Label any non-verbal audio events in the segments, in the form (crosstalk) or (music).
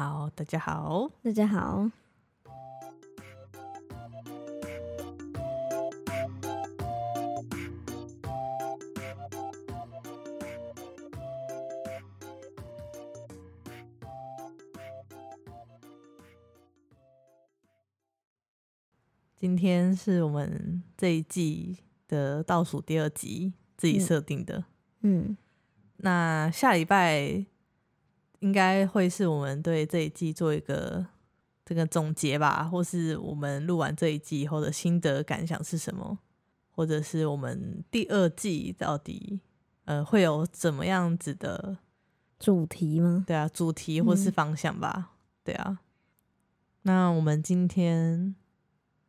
好，大家好，大家好。今天是我们这一季的倒数第二集，自己设定的。嗯，那下礼拜应该会是我们对这一季做一个这个总结吧，或是我们录完这一季以后的心得感想是什么，或者是我们第二季到底呃会有怎么样子的主题吗？对啊，主题或是方向吧。对啊，那我们今天。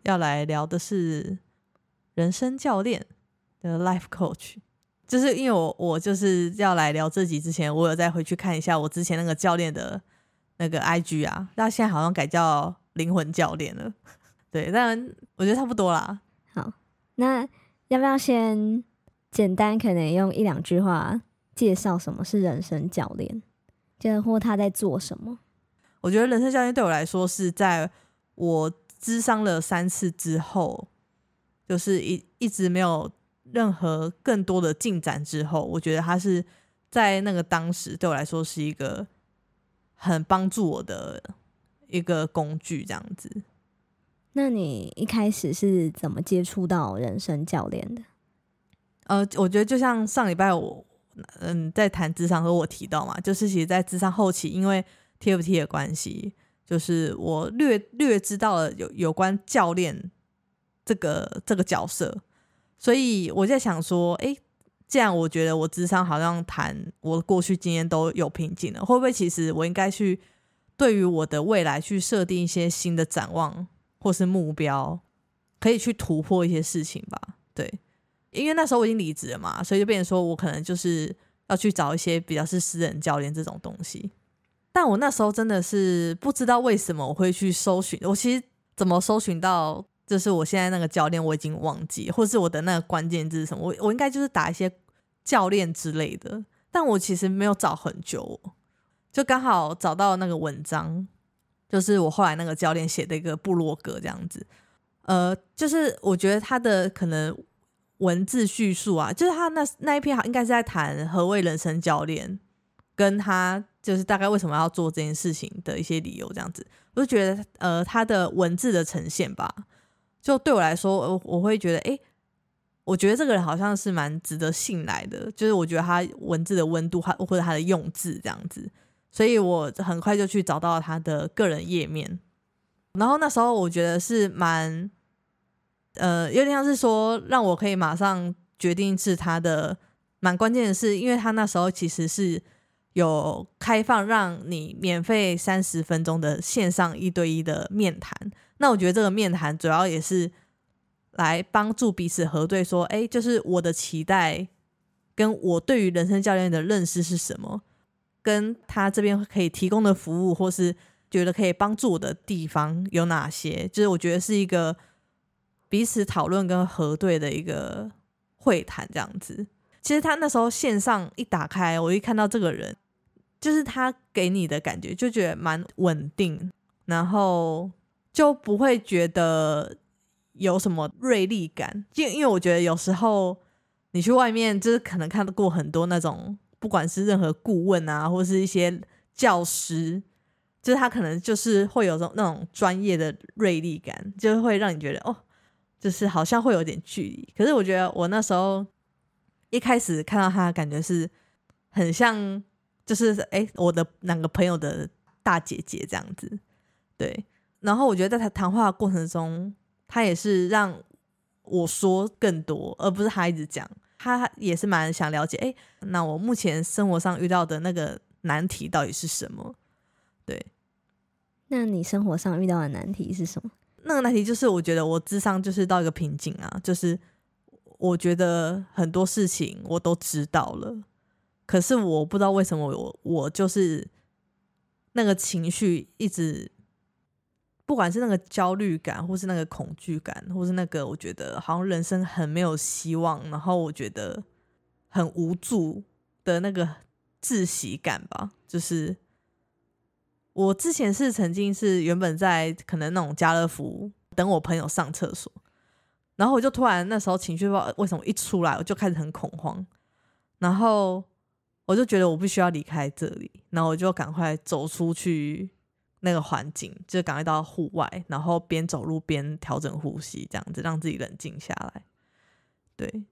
要来聊的是人生教练的 life coach，就是因为我我就是要来聊这集之前，我有再回去看一下我之前那个教练的那个 IG 啊，那现在好像改叫灵魂教练了。(laughs) 对，但我觉得差不多啦。好，那要不要先简单可能用一两句话介绍什么是人生教练，就或他在做什么？我觉得人生教练对我来说是在我。智商了三次之后，就是一一直没有任何更多的进展之后，我觉得他是在那个当时对我来说是一个很帮助我的一个工具，这样子。那你一开始是怎么接触到人生教练的？呃，我觉得就像上礼拜我嗯在谈智商和我提到嘛，就是其实在智商后期，因为 TFT 的关系。就是我略略知道了有有关教练这个这个角色，所以我在想说，哎，这样我觉得我智商好像谈我过去经验都有瓶颈了，会不会其实我应该去对于我的未来去设定一些新的展望或是目标，可以去突破一些事情吧？对，因为那时候我已经离职了嘛，所以就变成说我可能就是要去找一些比较是私人教练这种东西。但我那时候真的是不知道为什么我会去搜寻，我其实怎么搜寻到就是我现在那个教练，我已经忘记，或是我的那个关键字是什么，我我应该就是打一些教练之类的，但我其实没有找很久，就刚好找到那个文章，就是我后来那个教练写的一个部落格这样子，呃，就是我觉得他的可能文字叙述啊，就是他那那一篇好应该是在谈何谓人生教练。跟他就是大概为什么要做这件事情的一些理由，这样子，我就觉得呃，他的文字的呈现吧，就对我来说，我我会觉得，哎，我觉得这个人好像是蛮值得信赖的，就是我觉得他文字的温度，他或者他的用字这样子，所以我很快就去找到他的个人页面，然后那时候我觉得是蛮，呃，有点像是说让我可以马上决定是他的，蛮关键的是，因为他那时候其实是。有开放让你免费三十分钟的线上一对一的面谈，那我觉得这个面谈主要也是来帮助彼此核对，说，哎，就是我的期待跟我对于人生教练的认识是什么，跟他这边可以提供的服务，或是觉得可以帮助我的地方有哪些，就是我觉得是一个彼此讨论跟核对的一个会谈这样子。其实他那时候线上一打开，我一看到这个人，就是他给你的感觉就觉得蛮稳定，然后就不会觉得有什么锐利感。就因为我觉得有时候你去外面，就是可能看到过很多那种，不管是任何顾问啊，或是一些教师，就是他可能就是会有种那种专业的锐利感，就会让你觉得哦，就是好像会有点距离。可是我觉得我那时候。一开始看到他，感觉是很像，就是哎，我的两个朋友的大姐姐这样子，对。然后我觉得在他谈话过程中，他也是让我说更多，而不是他一直讲。他也是蛮想了解，哎，那我目前生活上遇到的那个难题到底是什么？对。那你生活上遇到的难题是什么？那个难题就是，我觉得我智商就是到一个瓶颈啊，就是。我觉得很多事情我都知道了，可是我不知道为什么我我就是那个情绪一直，不管是那个焦虑感，或是那个恐惧感，或是那个我觉得好像人生很没有希望，然后我觉得很无助的那个窒息感吧，就是我之前是曾经是原本在可能那种家乐福等我朋友上厕所，然后我就突然那时候情绪不知道为什么一出来我就开始很恐慌，然后我就觉得我必须要离开这里，然后我就赶快走出去那个环境，就赶快到户外，然后边走路边调整呼吸，这样子让自己冷静下来。对，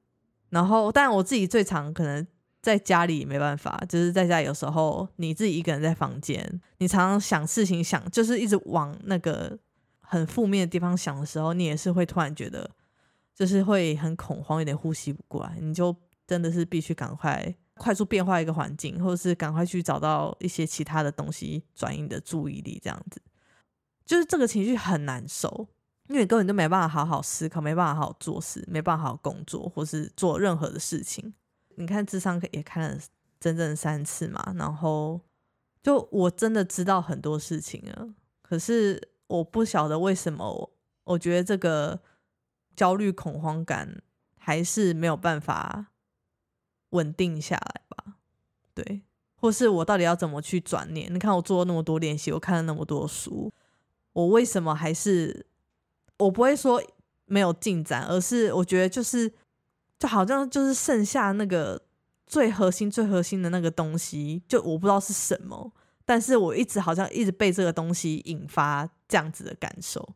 然后但我自己最常可能。在家里没办法，就是在家有时候你自己一个人在房间，你常常想事情，想就是一直往那个很负面的地方想的时候，你也是会突然觉得就是会很恐慌，有点呼吸不过来，你就真的是必须赶快快速变化一个环境，或者是赶快去找到一些其他的东西转移你的注意力，这样子就是这个情绪很难受，因为根本就没办法好好思考，没办法好好做事，没办法好好工作，或是做任何的事情。你看智商也看了整整三次嘛，然后就我真的知道很多事情了，可是我不晓得为什么，我觉得这个焦虑恐慌感还是没有办法稳定下来吧？对，或是我到底要怎么去转念？你看我做了那么多练习，我看了那么多书，我为什么还是我不会说没有进展，而是我觉得就是。就好像就是剩下那个最核心、最核心的那个东西，就我不知道是什么，但是我一直好像一直被这个东西引发这样子的感受，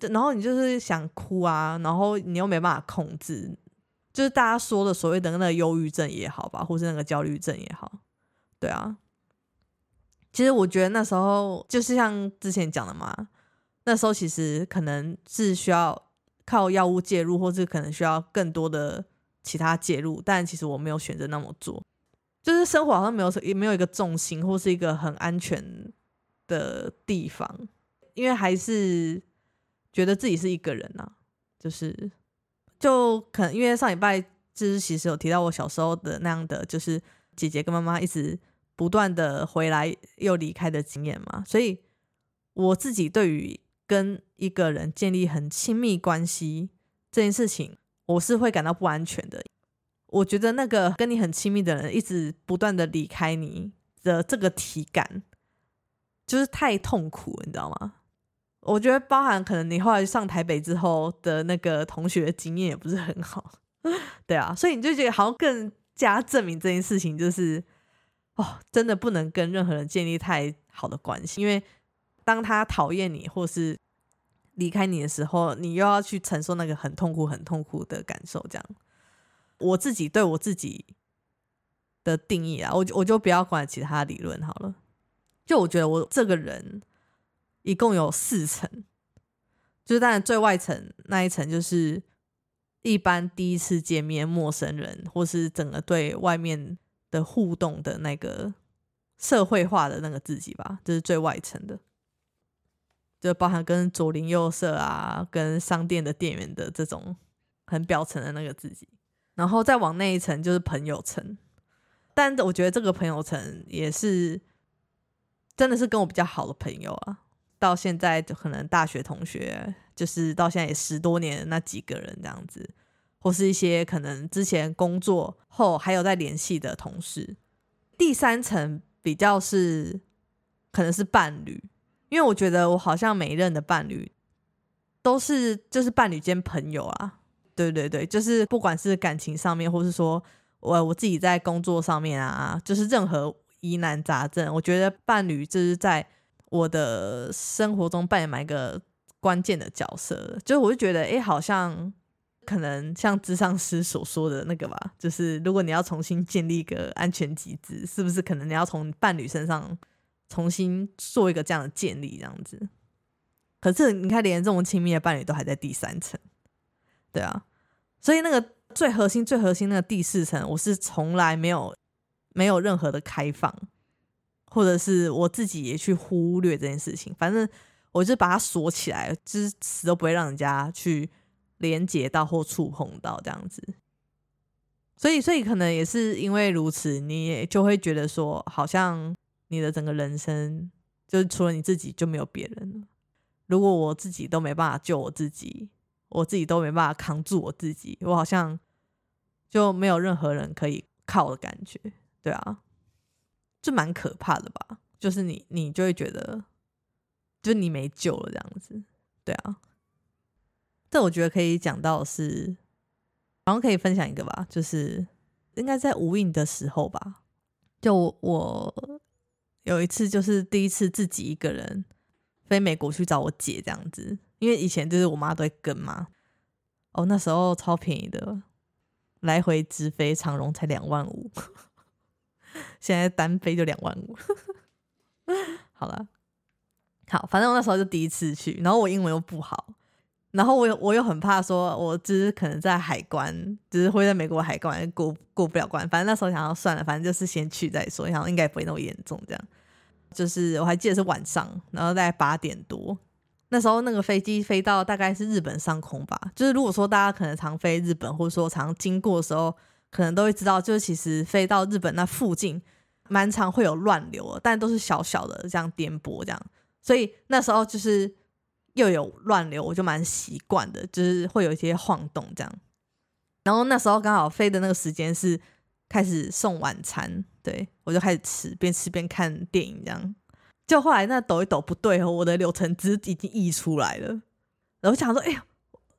然后你就是想哭啊，然后你又没办法控制，就是大家说的所谓的那个忧郁症也好吧，或是那个焦虑症也好，对啊，其实我觉得那时候就是像之前讲的嘛，那时候其实可能是需要靠药物介入，或是可能需要更多的。其他介入，但其实我没有选择那么做，就是生活好像没有也没有一个重心，或是一个很安全的地方，因为还是觉得自己是一个人呐，就是就可能因为上礼拜就是其实有提到我小时候的那样的，就是姐姐跟妈妈一直不断的回来又离开的经验嘛，所以我自己对于跟一个人建立很亲密关系这件事情。我是会感到不安全的。我觉得那个跟你很亲密的人一直不断的离开你的这个体感，就是太痛苦，你知道吗？我觉得包含可能你后来上台北之后的那个同学经验也不是很好，(laughs) 对啊，所以你就觉得好像更加证明这件事情就是哦，真的不能跟任何人建立太好的关系，因为当他讨厌你或是。离开你的时候，你又要去承受那个很痛苦、很痛苦的感受。这样，我自己对我自己的定义啊，我我就不要管其他理论好了。就我觉得我这个人一共有四层，就是当然最外层那一层就是一般第一次见面陌生人，或是整个对外面的互动的那个社会化的那个自己吧，这是最外层的。就包含跟左邻右舍啊，跟商店的店员的这种很表层的那个自己，然后再往那一层就是朋友层。但我觉得这个朋友层也是真的是跟我比较好的朋友啊，到现在就可能大学同学，就是到现在也十多年那几个人这样子，或是一些可能之前工作后还有在联系的同事。第三层比较是可能是伴侣。因为我觉得我好像每一任的伴侣都是就是伴侣兼朋友啊，对对对，就是不管是感情上面，或是说我我自己在工作上面啊，就是任何疑难杂症，我觉得伴侣就是在我的生活中扮演一个关键的角色。就是我就觉得，哎，好像可能像智商师所说的那个吧，就是如果你要重新建立一个安全机制，是不是可能你要从伴侣身上？重新做一个这样的建立，这样子。可是你看，连这种亲密的伴侣都还在第三层，对啊。所以那个最核心、最核心那个第四层，我是从来没有没有任何的开放，或者是我自己也去忽略这件事情。反正我就把它锁起来，就是死都不会让人家去连接到或触碰到这样子。所以，所以可能也是因为如此，你也就会觉得说，好像。你的整个人生，就除了你自己就没有别人了。如果我自己都没办法救我自己，我自己都没办法扛住我自己，我好像就没有任何人可以靠的感觉。对啊，就蛮可怕的吧？就是你，你就会觉得就你没救了这样子。对啊，这我觉得可以讲到是，然后可以分享一个吧，就是应该在无印的时候吧，就我有一次就是第一次自己一个人飞美国去找我姐这样子，因为以前就是我妈都会跟嘛。哦，那时候超便宜的，来回直飞长荣才两万五，现在单飞就两万五。(laughs) 好了，好，反正我那时候就第一次去，然后我英文又不好，然后我又我又很怕说，我就是可能在海关，就是会在美国海关过过不了关。反正那时候想要算了，反正就是先去再说，想应该不会那么严重。这样，就是我还记得是晚上，然后在八点多。那时候那个飞机飞到大概是日本上空吧，就是如果说大家可能常飞日本，或者说常经过的时候，可能都会知道，就是其实飞到日本那附近，蛮常会有乱流，但都是小小的这样颠簸这样，所以那时候就是又有乱流，我就蛮习惯的，就是会有一些晃动这样。然后那时候刚好飞的那个时间是开始送晚餐，对我就开始吃，边吃边看电影这样。就后来那抖一抖不对，我的柳橙汁已经溢出来了。然后想说，哎呦，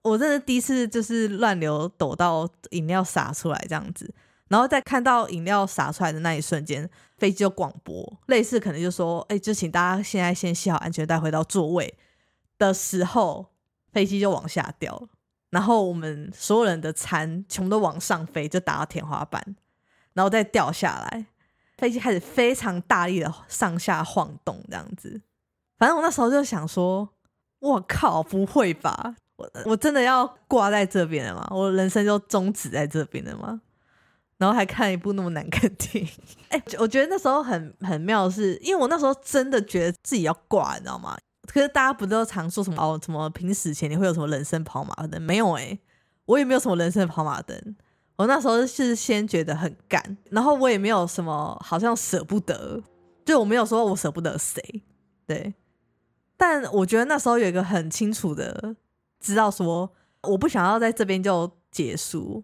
我真的第一次就是乱流抖到饮料洒出来这样子。然后在看到饮料洒出来的那一瞬间，飞机就广播，类似可能就说，哎，就请大家现在先系好安全带，回到座位的时候，飞机就往下掉，然后我们所有人的餐全部都往上飞，就打到天花板，然后再掉下来。飞机开始非常大力的上下晃动，这样子。反正我那时候就想说：“我靠，不会吧？我我真的要挂在这边了吗？我人生就终止在这边了吗？”然后还看一部那么难看的电影。(laughs) 哎，我觉得那时候很很妙的是，因为我那时候真的觉得自己要挂，你知道吗？可是大家不都常说什么哦，什么平死前你会有什么人生跑马灯？没有哎，我也没有什么人生跑马灯。我那时候是先觉得很干，然后我也没有什么好像舍不得，就我没有说我舍不得谁，对。但我觉得那时候有一个很清楚的知道说，我不想要在这边就结束，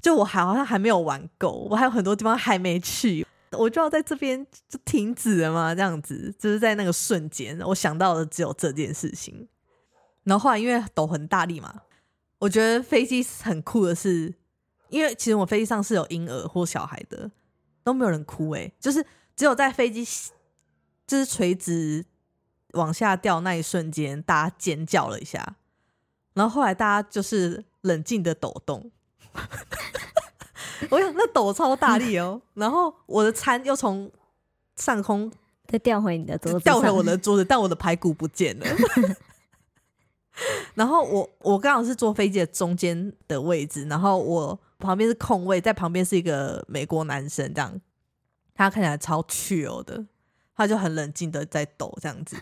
就我还好像还没有玩够，我还有很多地方还没去，我就要在这边就停止了嘛，这样子就是在那个瞬间，我想到的只有这件事情。然后后来因为抖很大力嘛，我觉得飞机很酷的是。因为其实我飞机上是有婴儿或小孩的，都没有人哭诶，就是只有在飞机就是垂直往下掉那一瞬间，大家尖叫了一下，然后后来大家就是冷静的抖动，(laughs) 我想那抖超大力哦，然后我的餐又从上空再掉回你的桌子，掉回我的桌子，但我的排骨不见了。(laughs) 然后我我刚好是坐飞机的中间的位置，然后我旁边是空位，在旁边是一个美国男生，这样他看起来超 chill 的，他就很冷静的在抖这样子，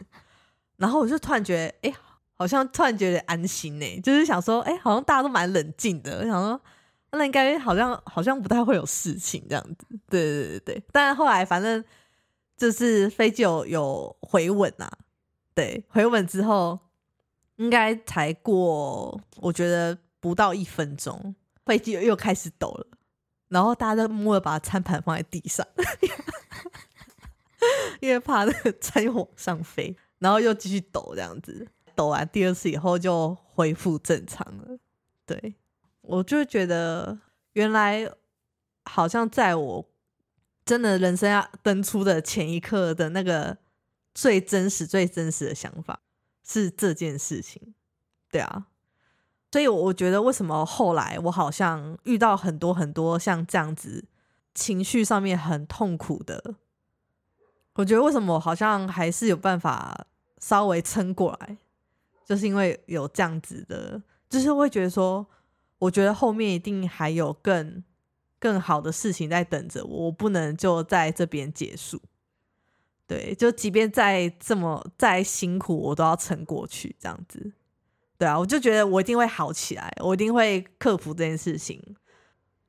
然后我就突然觉得，哎，好像突然觉得安心呢，就是想说，哎，好像大家都蛮冷静的，我想说，那应该好像好像不太会有事情这样子，对对对对，但是后来反正就是飞机有有回稳啊，对，回稳之后。应该才过，我觉得不到一分钟，飞机又开始抖了，然后大家都默默把餐盘放在地上，(laughs) 因为怕那个餐又往上飞，然后又继续抖，这样子。抖完第二次以后就恢复正常了。对我就觉得，原来好像在我真的人生要登出的前一刻的那个最真实、最真实的想法。是这件事情，对啊，所以我觉得为什么后来我好像遇到很多很多像这样子情绪上面很痛苦的，我觉得为什么我好像还是有办法稍微撑过来，就是因为有这样子的，就是会觉得说，我觉得后面一定还有更更好的事情在等着我，我不能就在这边结束。对，就即便再这么再辛苦，我都要撑过去，这样子。对啊，我就觉得我一定会好起来，我一定会克服这件事情。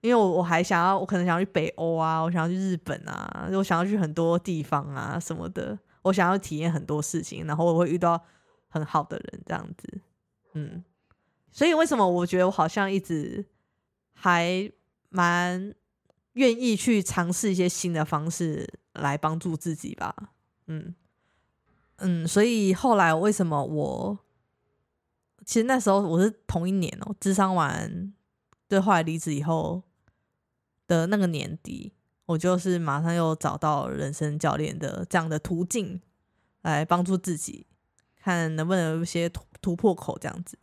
因为我我还想要，我可能想要去北欧啊，我想要去日本啊，我想要去很多地方啊什么的，我想要体验很多事情，然后我会遇到很好的人，这样子。嗯，所以为什么我觉得我好像一直还蛮愿意去尝试一些新的方式来帮助自己吧？嗯，嗯，所以后来为什么我其实那时候我是同一年哦，智商完对后来离职以后的那个年底，我就是马上又找到人生教练的这样的途径来帮助自己，看能不能有一些突突破口这样子。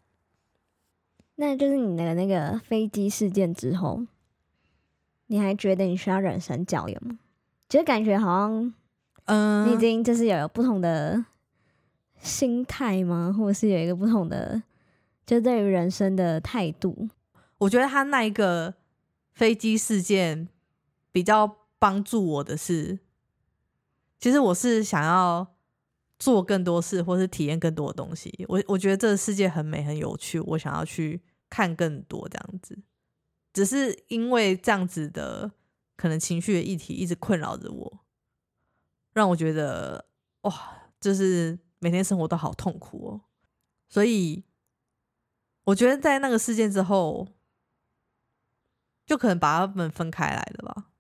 那就是你的那个飞机事件之后，你还觉得你需要人生教育吗？就感觉好像，嗯，你已经就是有不同的心态吗？或者是有一个不同的，就对于人生的态度？我觉得他那一个飞机事件比较帮助我的是，其实我是想要做更多事，或是体验更多的东西。我我觉得这个世界很美，很有趣，我想要去。看更多这样子，只是因为这样子的可能情绪的议题一直困扰着我，让我觉得哇，就是每天生活都好痛苦哦。所以我觉得在那个事件之后，就可能把他们分开来了吧。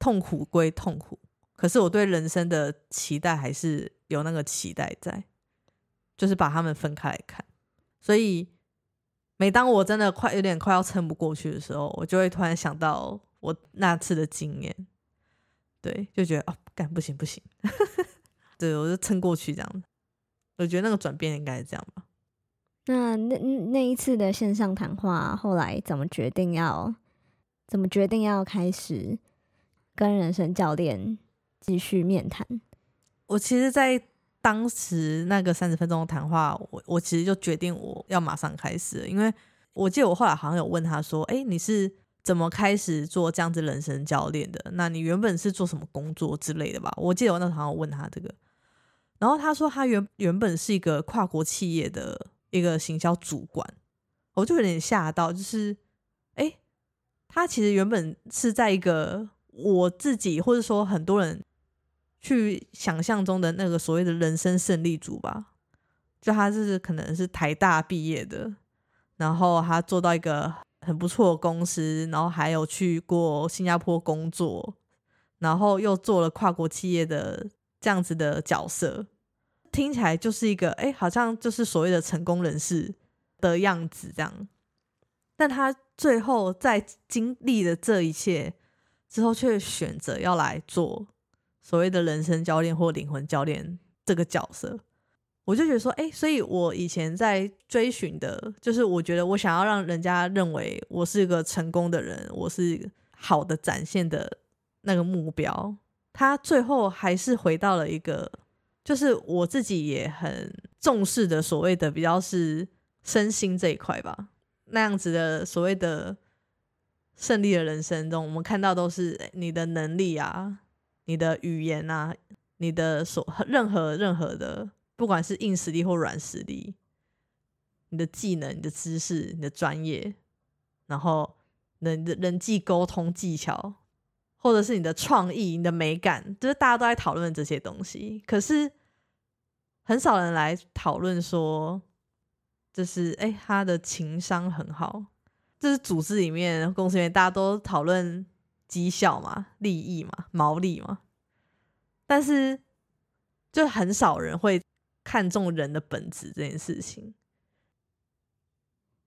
痛苦归痛苦，可是我对人生的期待还是有那个期待在，就是把他们分开来看，所以。每当我真的快有点快要撑不过去的时候，我就会突然想到我那次的经验，对，就觉得哦，干不行不行，(laughs) 对我就撑过去这样子。我觉得那个转变应该是这样吧。那那那一次的线上谈话，后来怎么决定要怎么决定要开始跟人生教练继续面谈？我其实，在。当时那个三十分钟谈话，我我其实就决定我要马上开始，因为我记得我后来好像有问他说：“哎，你是怎么开始做这样子人生教练的？那你原本是做什么工作之类的吧？”我记得我那时候好像问他这个，然后他说他原原本是一个跨国企业的一个行销主管，我就有点吓到，就是哎，他其实原本是在一个我自己或者说很多人。去想象中的那个所谓的人生胜利组吧，就他是可能是台大毕业的，然后他做到一个很不错的公司，然后还有去过新加坡工作，然后又做了跨国企业的这样子的角色，听起来就是一个哎，好像就是所谓的成功人士的样子这样，但他最后在经历了这一切之后，却选择要来做。所谓的人生教练或灵魂教练这个角色，我就觉得说，哎，所以我以前在追寻的，就是我觉得我想要让人家认为我是一个成功的人，我是好的展现的那个目标，他最后还是回到了一个，就是我自己也很重视的所谓的比较是身心这一块吧，那样子的所谓的胜利的人生中，我们看到都是你的能力啊。你的语言啊，你的所任何任何的，不管是硬实力或软实力，你的技能、你的知识、你的专业，然后人的人际沟通技巧，或者是你的创意、你的美感，就是大家都在讨论这些东西。可是很少人来讨论说，就是哎，他的情商很好。就是组织里面、公司里面，大家都讨论。绩效嘛，利益嘛，毛利嘛，但是就很少人会看重人的本质这件事情。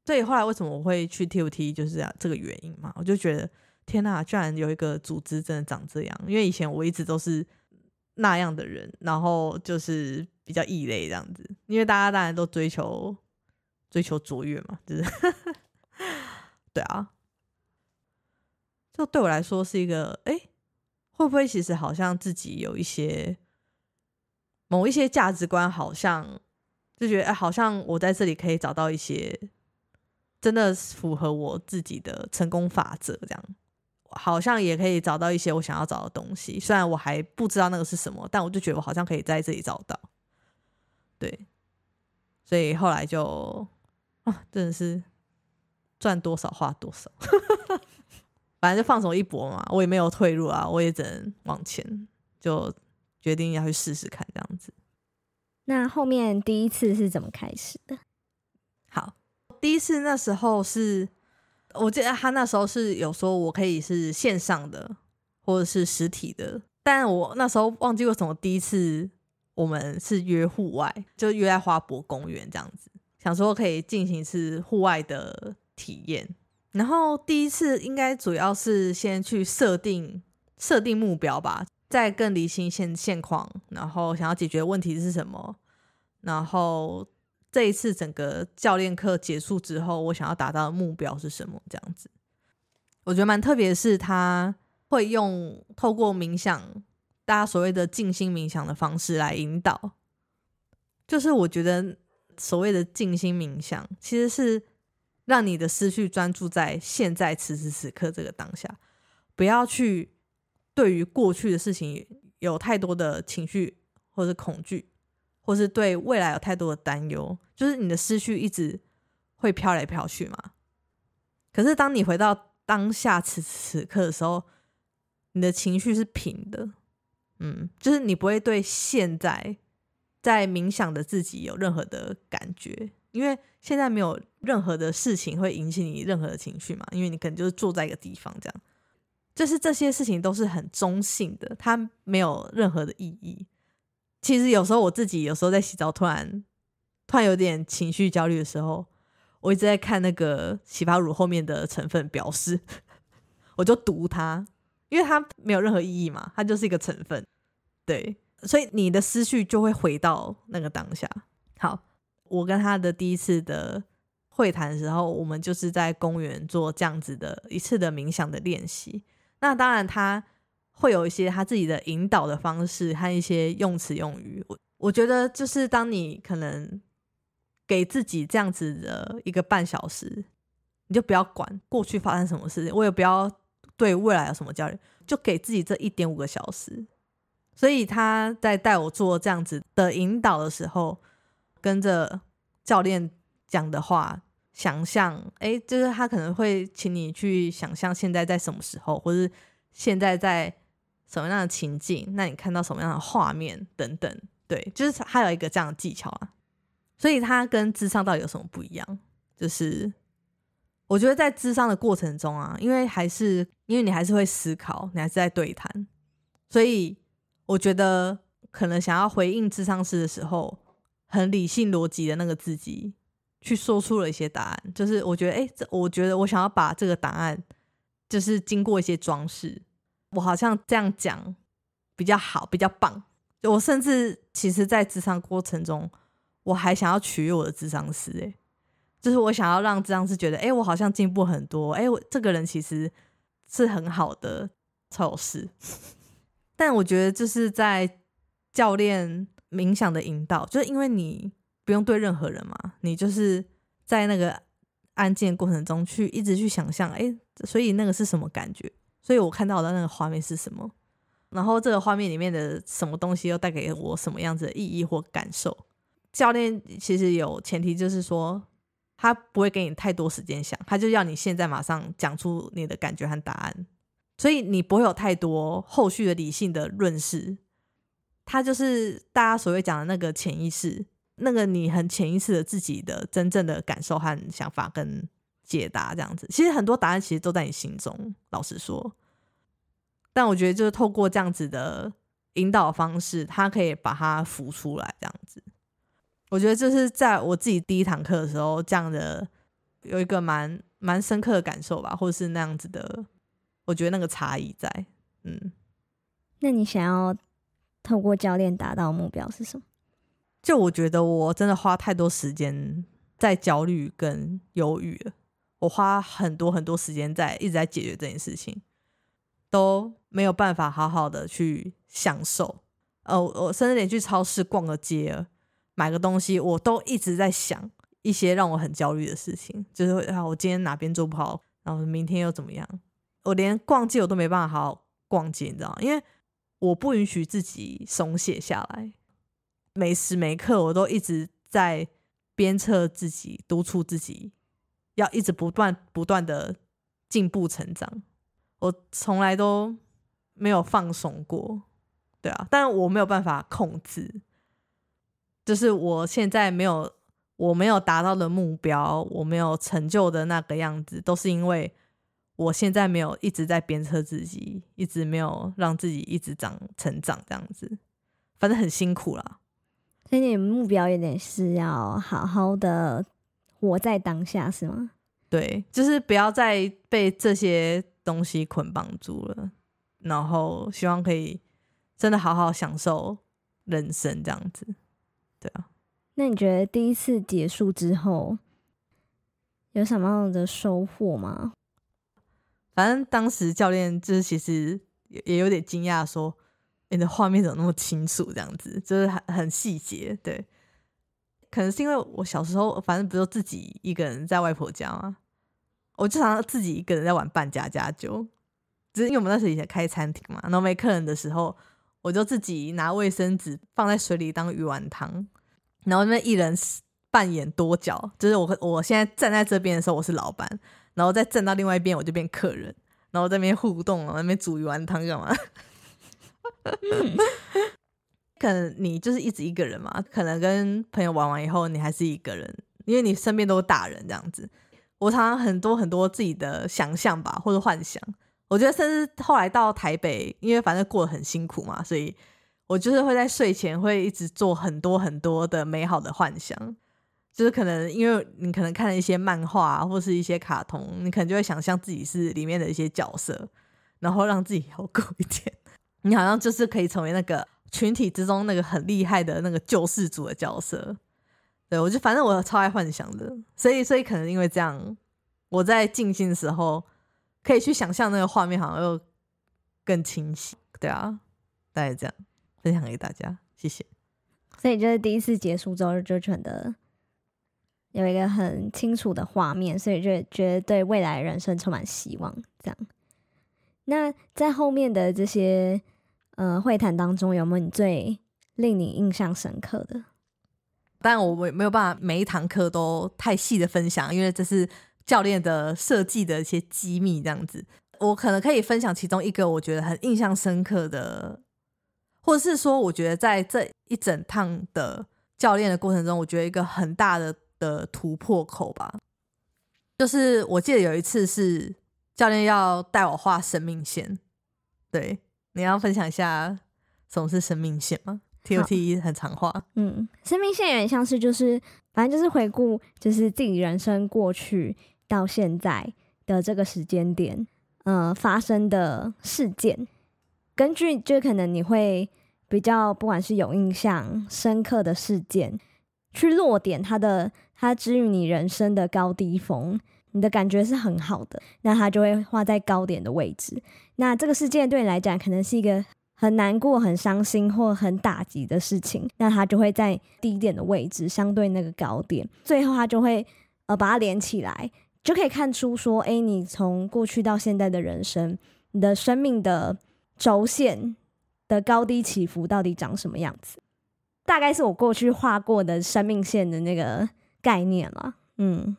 所以后来为什么我会去 TOT，就是这样这个原因嘛。我就觉得天呐，居然有一个组织真的长这样。因为以前我一直都是那样的人，然后就是比较异类这样子。因为大家当然都追求追求卓越嘛，就是 (laughs) 对啊。这对我来说是一个，哎，会不会其实好像自己有一些某一些价值观，好像就觉得，哎，好像我在这里可以找到一些真的符合我自己的成功法则，这样好像也可以找到一些我想要找的东西。虽然我还不知道那个是什么，但我就觉得我好像可以在这里找到。对，所以后来就啊，真的是赚多少花多少。(laughs) 反正就放手一搏嘛，我也没有退路啊，我也只能往前，就决定要去试试看这样子。那后面第一次是怎么开始的？好，第一次那时候是，我记得他那时候是有说我可以是线上的或者是实体的，但我那时候忘记为什么第一次我们是约户外，就约在花博公园这样子，想说可以进行一次户外的体验。然后第一次应该主要是先去设定设定目标吧，再更理清现现况，然后想要解决问题是什么。然后这一次整个教练课结束之后，我想要达到的目标是什么？这样子，我觉得蛮特别，是他会用透过冥想，大家所谓的静心冥想的方式来引导。就是我觉得所谓的静心冥想，其实是。让你的思绪专注在现在此时此刻这个当下，不要去对于过去的事情有太多的情绪或者恐惧，或是对未来有太多的担忧。就是你的思绪一直会飘来飘去嘛。可是当你回到当下此时此刻的时候，你的情绪是平的，嗯，就是你不会对现在在冥想的自己有任何的感觉。因为现在没有任何的事情会引起你任何的情绪嘛，因为你可能就是坐在一个地方这样，就是这些事情都是很中性的，它没有任何的意义。其实有时候我自己有时候在洗澡，突然突然有点情绪焦虑的时候，我一直在看那个洗发乳后面的成分表示，(laughs) 我就读它，因为它没有任何意义嘛，它就是一个成分，对，所以你的思绪就会回到那个当下。好。我跟他的第一次的会谈的时候，我们就是在公园做这样子的一次的冥想的练习。那当然，他会有一些他自己的引导的方式和一些用词用语。我我觉得，就是当你可能给自己这样子的一个半小时，你就不要管过去发生什么事情，我也不要对未来有什么焦虑，就给自己这一点五个小时。所以他在带我做这样子的引导的时候。跟着教练讲的话，想象，哎，就是他可能会请你去想象现在在什么时候，或者现在在什么样的情境，那你看到什么样的画面等等，对，就是他有一个这样的技巧啊。所以他跟智商到底有什么不一样？就是我觉得在智商的过程中啊，因为还是因为你还是会思考，你还是在对谈，所以我觉得可能想要回应智商师的时候。很理性逻辑的那个自己，去说出了一些答案。就是我觉得，哎，这我觉得我想要把这个答案，就是经过一些装饰，我好像这样讲比较好，比较棒。我甚至其实，在智商过程中，我还想要取悦我的智商师，哎，就是我想要让智商师觉得，哎，我好像进步很多，哎，我这个人其实是很好的超有事。(laughs) 但我觉得，就是在教练。冥想的引导，就是因为你不用对任何人嘛，你就是在那个案件过程中去一直去想象，哎，所以那个是什么感觉？所以我看到的那个画面是什么？然后这个画面里面的什么东西又带给我什么样子的意义或感受？教练其实有前提，就是说他不会给你太多时间想，他就要你现在马上讲出你的感觉和答案，所以你不会有太多后续的理性的论事。他就是大家所谓讲的那个潜意识，那个你很潜意识的自己的真正的感受和想法跟解答这样子。其实很多答案其实都在你心中，老实说。但我觉得就是透过这样子的引导方式，他可以把它浮出来这样子。我觉得这是在我自己第一堂课的时候，这样的有一个蛮蛮深刻的感受吧，或者是那样子的，我觉得那个差异在。嗯，那你想要？透过教练达到目标是什么？就我觉得我真的花太多时间在焦虑跟忧郁了。我花很多很多时间在一直在解决这件事情，都没有办法好好的去享受。呃，我甚至连去超市逛个街，买个东西，我都一直在想一些让我很焦虑的事情，就是啊，我今天哪边做不好，然后明天又怎么样？我连逛街我都没办法好好逛街，你知道吗？因为我不允许自己松懈下来，每时每刻我都一直在鞭策自己、督促自己，要一直不断不断的进步成长。我从来都没有放松过，对啊，但我没有办法控制，就是我现在没有我没有达到的目标，我没有成就的那个样子，都是因为。我现在没有一直在鞭策自己，一直没有让自己一直长成长这样子，反正很辛苦啦。所以你的目标有点是要好好的活在当下，是吗？对，就是不要再被这些东西捆绑住了，然后希望可以真的好好享受人生这样子。对啊，那你觉得第一次结束之后有什么样的收获吗？反正当时教练就是其实也也有点惊讶，说你的画面怎么那么清楚？这样子就是很很细节。对，可能是因为我小时候反正不就自己一个人在外婆家嘛，我就常常自己一个人在玩扮家家酒。只是因为我们那时候以前开餐厅嘛，然后没客人的时候，我就自己拿卫生纸放在水里当鱼丸汤，然后那边一人扮演多角，就是我我现在站在这边的时候我是老板，然后再站到另外一边我就变客人，然后在那边互动，然后那边煮鱼丸汤干嘛？(laughs) 可能你就是一直一个人嘛，可能跟朋友玩完以后，你还是一个人，因为你身边都是大人这样子。我常常很多很多自己的想象吧，或者幻想。我觉得甚至后来到台北，因为反正过得很辛苦嘛，所以我就是会在睡前会一直做很多很多的美好的幻想。就是可能因为你可能看了一些漫画或是一些卡通，你可能就会想象自己是里面的一些角色，然后让自己好过一点。你好像就是可以成为那个群体之中那个很厉害的那个救世主的角色。对我就反正我超爱幻想的，所以所以可能因为这样，我在静心的时候可以去想象那个画面，好像又更清晰。对啊，大概这样分享给大家，谢谢。所以就是第一次结束之后就觉得有一个很清楚的画面，所以就觉得对未来人生充满希望。这样，那在后面的这些呃会谈当中，有没有你最令你印象深刻的？但我没没有办法每一堂课都太细的分享，因为这是教练的设计的一些机密，这样子。我可能可以分享其中一个我觉得很印象深刻的，或者是说，我觉得在这一整趟的教练的过程中，我觉得一个很大的的突破口吧，就是我记得有一次是教练要带我画生命线，对，你要分享一下什么是生命线吗？T O T 很常画，嗯，生命线有点像是就是，反正就是回顾，就是自己人生过去到现在的这个时间点，呃，发生的事件，根据就可能你会比较，不管是有印象深刻的事件，去落点它的，它之于你人生的高低峰，你的感觉是很好的，那它就会画在高点的位置。那这个事件对你来讲，可能是一个。很难过、很伤心或很打击的事情，那他就会在低点的位置，相对那个高点，最后他就会呃把它连起来，就可以看出说，哎，你从过去到现在的人生，你的生命的轴线的高低起伏到底长什么样子？大概是我过去画过的生命线的那个概念了。嗯，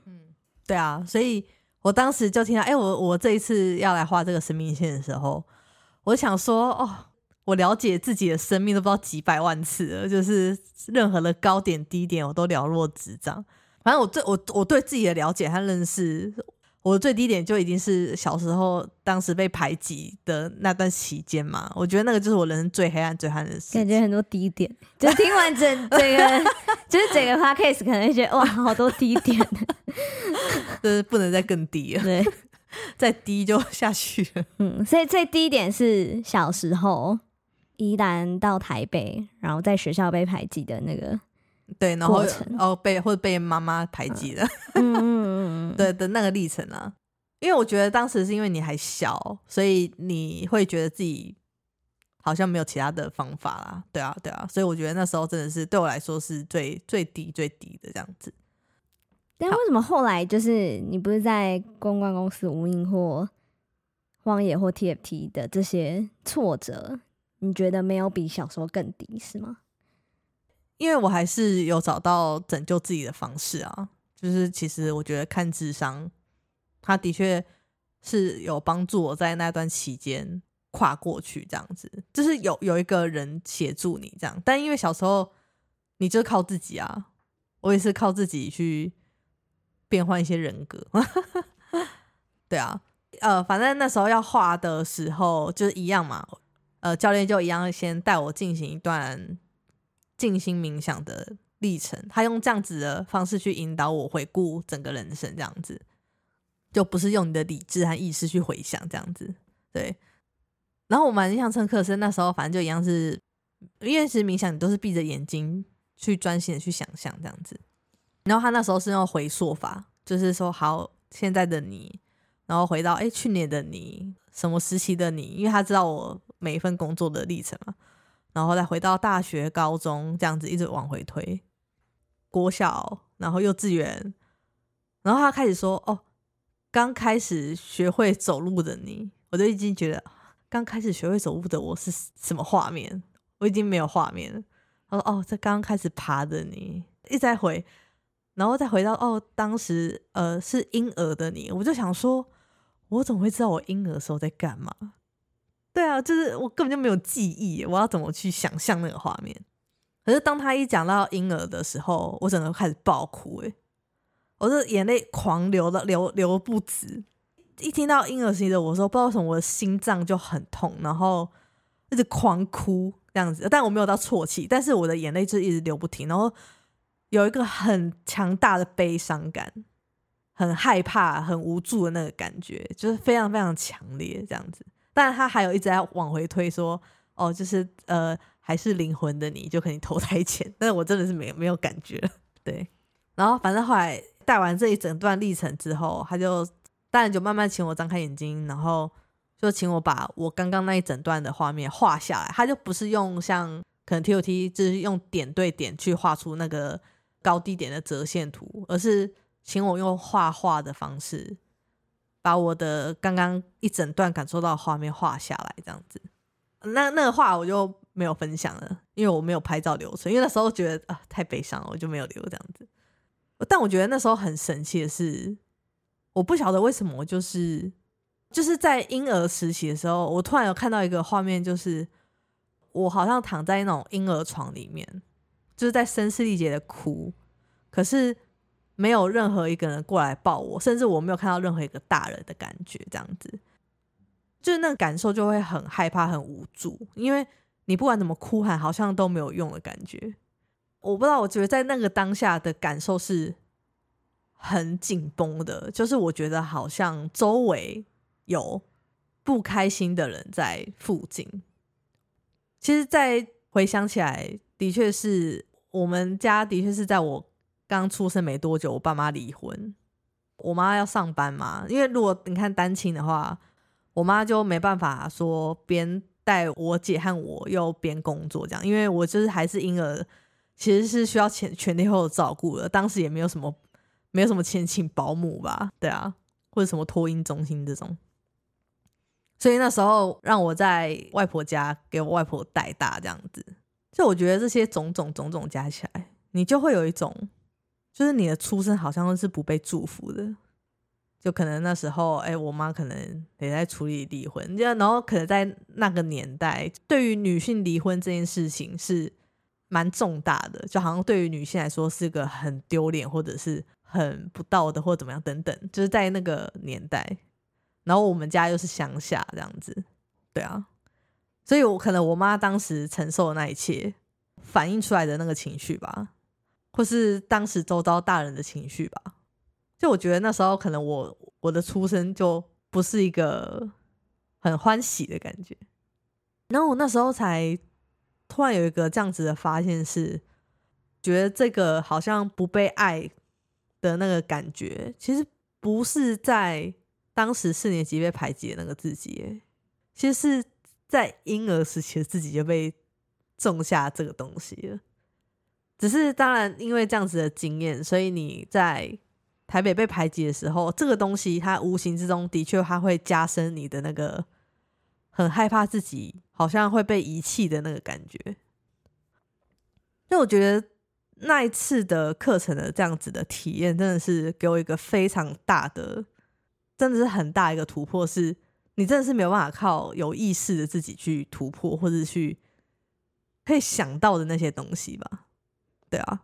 对啊，所以我当时就听到，哎，我我这一次要来画这个生命线的时候，我想说，哦。我了解自己的生命都不知道几百万次了，就是任何的高点低点我都了若指掌。反正我对我我对自己的了解和认识，我的最低点就已经是小时候当时被排挤的那段期间嘛。我觉得那个就是我人生最黑暗、最黑暗的事。感觉很多低点，就听完整 (laughs) 整个，就是整个 podcast 可能会觉得哇，好多低点，(laughs) 就是不能再更低了。对，再低就下去了。嗯，所以最低点是小时候。宜兰到台北，然后在学校被排挤的那个，对，然后哦被或者被妈妈排挤的，嗯嗯嗯，(laughs) 对的那个历程啊。因为我觉得当时是因为你还小，所以你会觉得自己好像没有其他的方法啦。对啊，对啊，所以我觉得那时候真的是对我来说是最最低最低的这样子。但为什么后来就是你不是在公关公司无印或荒野或 TFT 的这些挫折？你觉得没有比小时候更低是吗？因为我还是有找到拯救自己的方式啊，就是其实我觉得看智商，他的确是有帮助我在那段期间跨过去，这样子，就是有有一个人协助你这样。但因为小时候你就靠自己啊，我也是靠自己去变换一些人格，(laughs) 对啊，呃，反正那时候要画的时候就是一样嘛。呃，教练就一样先带我进行一段静心冥想的历程，他用这样子的方式去引导我回顾整个人生，这样子就不是用你的理智和意识去回想这样子。对，然后我蛮印象深刻的是那时候，反正就一样是，因为其实冥想你都是闭着眼睛去专心的去想象这样子。然后他那时候是用回溯法，就是说好现在的你，然后回到哎去年的你，什么时期的你，因为他知道我每一份工作的历程嘛，然后再回到大学、高中这样子一直往回推，国小，然后幼稚园，然后他开始说哦，刚开始学会走路的你。我就已经觉得，刚开始学会走路的我是什么画面？我已经没有画面了。他说：“哦，这刚刚开始爬的你，一再回，然后再回到哦，当时呃是婴儿的你。”我就想说，我怎么会知道我婴儿时候在干嘛？对啊，就是我根本就没有记忆，我要怎么去想象那个画面？可是当他一讲到婴儿的时候，我整个开始爆哭，诶，我的眼泪狂流的流流不止。一听到婴儿时的我说，不知道为什么我的心脏就很痛，然后一直狂哭这样子，但我没有到啜泣，但是我的眼泪就一直流不停，然后有一个很强大的悲伤感，很害怕、很无助的那个感觉，就是非常非常强烈这样子。但他还有一直在往回推说，哦，就是呃，还是灵魂的你就可以投胎前，但是我真的是没没有感觉，(laughs) 对。然后反正后来带完这一整段历程之后，他就。当然就慢慢请我张开眼睛，然后就请我把我刚刚那一整段的画面画下来。他就不是用像可能 T O T，就是用点对点去画出那个高低点的折线图，而是请我用画画的方式，把我的刚刚一整段感受到画面画下来。这样子，那那个画我就没有分享了，因为我没有拍照留存，因为那时候觉得啊太悲伤了，我就没有留这样子。但我觉得那时候很神奇的是。我不晓得为什么，就是就是在婴儿时期的时候，我突然有看到一个画面，就是我好像躺在那种婴儿床里面，就是在声嘶力竭的哭，可是没有任何一个人过来抱我，甚至我没有看到任何一个大人的感觉，这样子，就是那个感受就会很害怕、很无助，因为你不管怎么哭喊，好像都没有用的感觉。我不知道，我觉得在那个当下的感受是。很紧绷的，就是我觉得好像周围有不开心的人在附近。其实，在回想起来，的确是我们家的确是在我刚出生没多久，我爸妈离婚，我妈要上班嘛。因为如果你看单亲的话，我妈就没办法说边带我姐和我又边工作这样，因为我就是还是婴儿，其实是需要全全天候的照顾的。当时也没有什么。没有什么钱请保姆吧，对啊，或者什么托婴中心这种，所以那时候让我在外婆家给我外婆带大这样子，就我觉得这些种种种种加起来，你就会有一种，就是你的出生好像是不被祝福的，就可能那时候，哎，我妈可能也在处理离婚，就然后可能在那个年代，对于女性离婚这件事情是蛮重大的，就好像对于女性来说是个很丢脸，或者是。很不道德或者怎么样等等，就是在那个年代，然后我们家又是乡下这样子，对啊，所以我可能我妈当时承受的那一切，反映出来的那个情绪吧，或是当时周遭大人的情绪吧，就我觉得那时候可能我我的出生就不是一个很欢喜的感觉，然后我那时候才突然有一个这样子的发现，是觉得这个好像不被爱。的那个感觉，其实不是在当时四年级被排挤的那个自己，其实是在婴儿时期的自己就被种下这个东西了。只是当然，因为这样子的经验，所以你在台北被排挤的时候，这个东西它无形之中的确它会加深你的那个很害怕自己好像会被遗弃的那个感觉。那我觉得。那一次的课程的这样子的体验，真的是给我一个非常大的，真的是很大一个突破。是你真的是没有办法靠有意识的自己去突破，或者去可以想到的那些东西吧？对啊，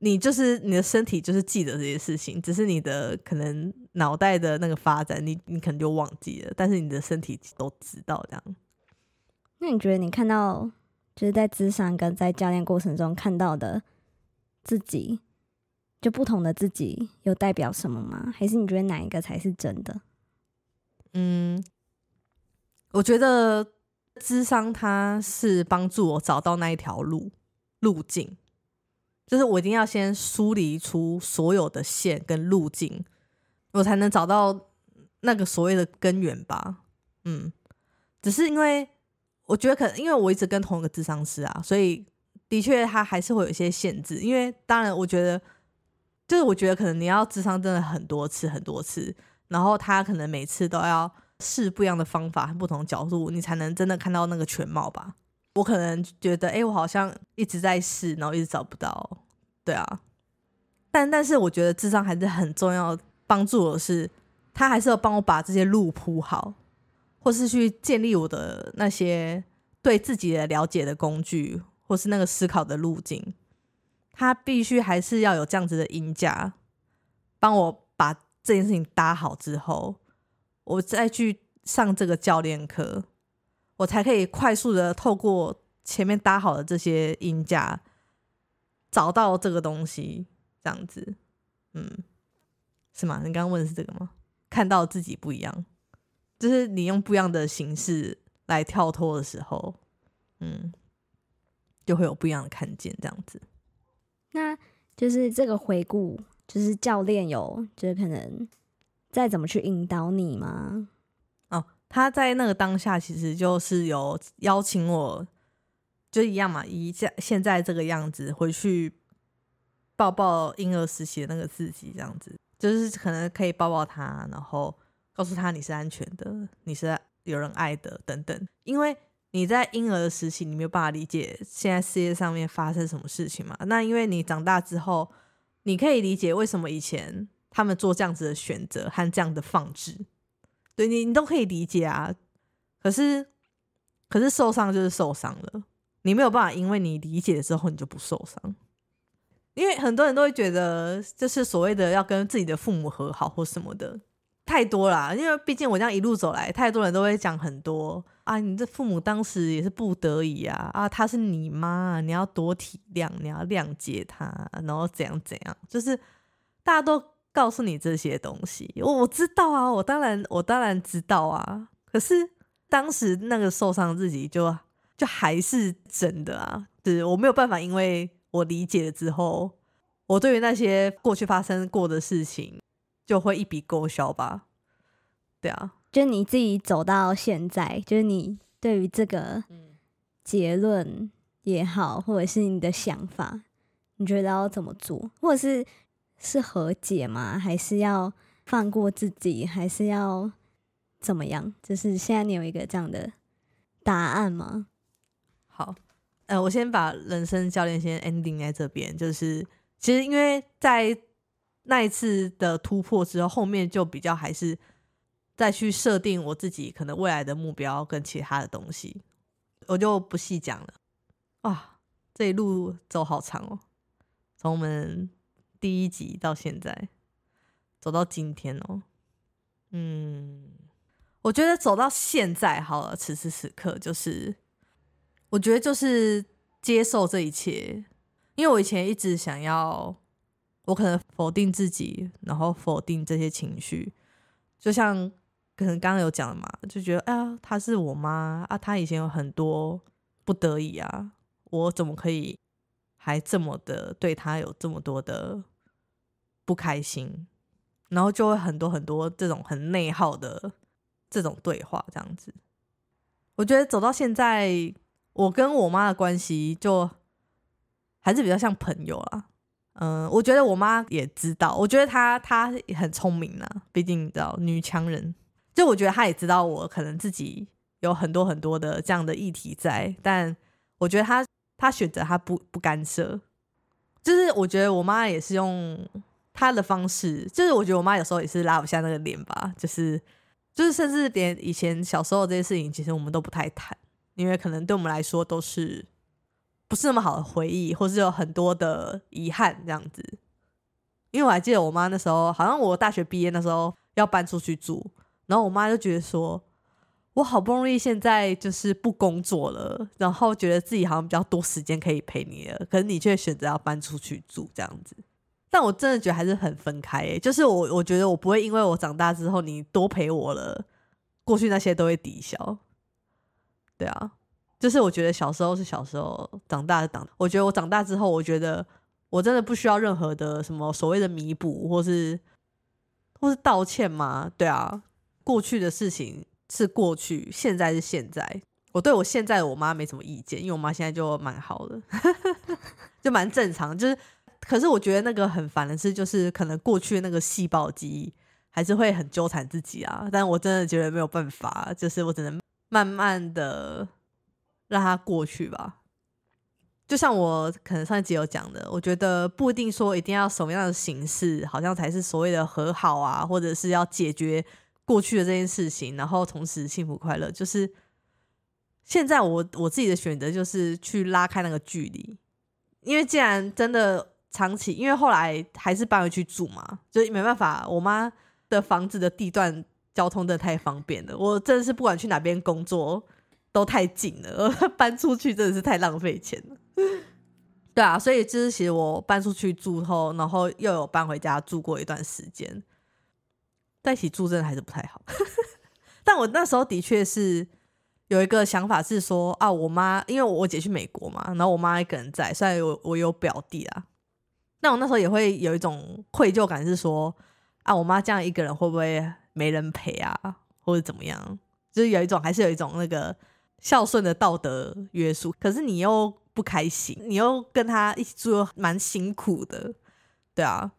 你就是你的身体就是记得这些事情，只是你的可能脑袋的那个发展，你你可能就忘记了，但是你的身体都知道这样。那你觉得你看到就是在智商跟在教练过程中看到的自己，就不同的自己有代表什么吗？还是你觉得哪一个才是真的？嗯，我觉得智商它是帮助我找到那一条路路径，就是我一定要先梳理出所有的线跟路径，我才能找到那个所谓的根源吧。嗯，只是因为我觉得可能因为我一直跟同一个智商师啊，所以的确他还是会有一些限制。因为当然，我觉得就是我觉得可能你要智商真的很多次很多次。然后他可能每次都要试不一样的方法不同角度，你才能真的看到那个全貌吧。我可能觉得，哎，我好像一直在试，然后一直找不到，对啊。但但是我觉得智商还是很重要，帮助我是，他还是要帮我把这些路铺好，或是去建立我的那些对自己的了解的工具，或是那个思考的路径。他必须还是要有这样子的音架，帮我把。这件事情搭好之后，我再去上这个教练课，我才可以快速的透过前面搭好的这些音架，找到这个东西，这样子，嗯，是吗？你刚刚问的是这个吗？看到自己不一样，就是你用不一样的形式来跳脱的时候，嗯，就会有不一样的看见，这样子。那就是这个回顾。就是教练有，就是可能再怎么去引导你吗？哦，他在那个当下其实就是有邀请我，就一样嘛，以现现在这个样子回去抱抱婴儿时期的那个自己，这样子，就是可能可以抱抱他，然后告诉他你是安全的，你是有人爱的等等。因为你在婴儿的时期，你没有办法理解现在世界上面发生什么事情嘛。那因为你长大之后。你可以理解为什么以前他们做这样子的选择和这样的放置，对你你都可以理解啊。可是，可是受伤就是受伤了，你没有办法因为你理解之后你就不受伤。因为很多人都会觉得，就是所谓的要跟自己的父母和好或什么的。太多了，因为毕竟我这样一路走来，太多人都会讲很多啊。你这父母当时也是不得已啊，啊，她是你妈，你要多体谅，你要谅解她，然后怎样怎样，就是大家都告诉你这些东西。我我知道啊，我当然我当然知道啊。可是当时那个受伤自己就就还是真的啊，就是我没有办法，因为我理解了之后，我对于那些过去发生过的事情。就会一笔勾销吧，对啊，就你自己走到现在，就是你对于这个结论也好，或者是你的想法，你觉得要怎么做，或者是是和解吗？还是要放过自己？还是要怎么样？就是现在你有一个这样的答案吗？呃，我先把人生教练先 ending 在这边，就是其实因为在。那一次的突破之后，后面就比较还是再去设定我自己可能未来的目标跟其他的东西，我就不细讲了。哇，这一路走好长哦，从我们第一集到现在走到今天哦。嗯，我觉得走到现在好了，此时此刻就是我觉得就是接受这一切，因为我以前一直想要。我可能否定自己，然后否定这些情绪，就像可能刚刚有讲的嘛，就觉得哎呀，她是我妈啊，她以前有很多不得已啊，我怎么可以还这么的对她有这么多的不开心？然后就会很多很多这种很内耗的这种对话，这样子。我觉得走到现在，我跟我妈的关系就还是比较像朋友啦。嗯，我觉得我妈也知道，我觉得她她很聪明呢，毕竟你知道女强人，就我觉得她也知道我可能自己有很多很多的这样的议题在，但我觉得她她选择她不不干涉，就是我觉得我妈也是用她的方式，就是我觉得我妈有时候也是拉不下那个脸吧，就是就是甚至连以前小时候这些事情，其实我们都不太谈，因为可能对我们来说都是。不是那么好的回忆，或是有很多的遗憾这样子。因为我还记得我妈那时候，好像我大学毕业那时候要搬出去住，然后我妈就觉得说：“我好不容易现在就是不工作了，然后觉得自己好像比较多时间可以陪你了，可是你却选择要搬出去住这样子。但我真的觉得还是很分开诶、就是我我觉得我不会因为我长大之后你多陪我了，过去那些都会抵消。对啊，就是我觉得小时候是小时候，长大是长。我觉得我长大之后，我觉得我真的不需要任何的什么所谓的弥补，或是或是道歉吗？对啊，过去的事情是过去，现在是现在。我对我现在我妈没什么意见，因为我妈现在就蛮好的，(laughs) 就蛮正常。就是，可是我觉得那个很烦的是，就是可能过去那个细胞记忆还是会很纠缠自己啊。但我真的觉得没有办法，就是我只能慢慢的让它过去吧。就像我可能上一集有讲的，我觉得不一定说一定要什么样的形式，好像才是所谓的和好啊，或者是要解决过去的这件事情，然后同时幸福快乐。就是现在我我自己的选择就是去拉开那个距离，因为既然真的长期，因为后来还是搬回去住嘛，就没办法，我妈的房子的地段交通真的太方便了，我真的是不管去哪边工作都太近了，(laughs) 搬出去真的是太浪费钱了。(laughs) 对啊，所以就是其实我搬出去住后，然后又有搬回家住过一段时间，在一起住真的还是不太好。(laughs) 但我那时候的确是有一个想法是说啊，我妈因为我姐去美国嘛，然后我妈一个人在，虽然我我有表弟啊，但我那时候也会有一种愧疚感，是说啊，我妈这样一个人会不会没人陪啊，或者怎么样？就是有一种还是有一种那个孝顺的道德约束，可是你又不开心，你又跟他一起住，又蛮辛苦的，对啊。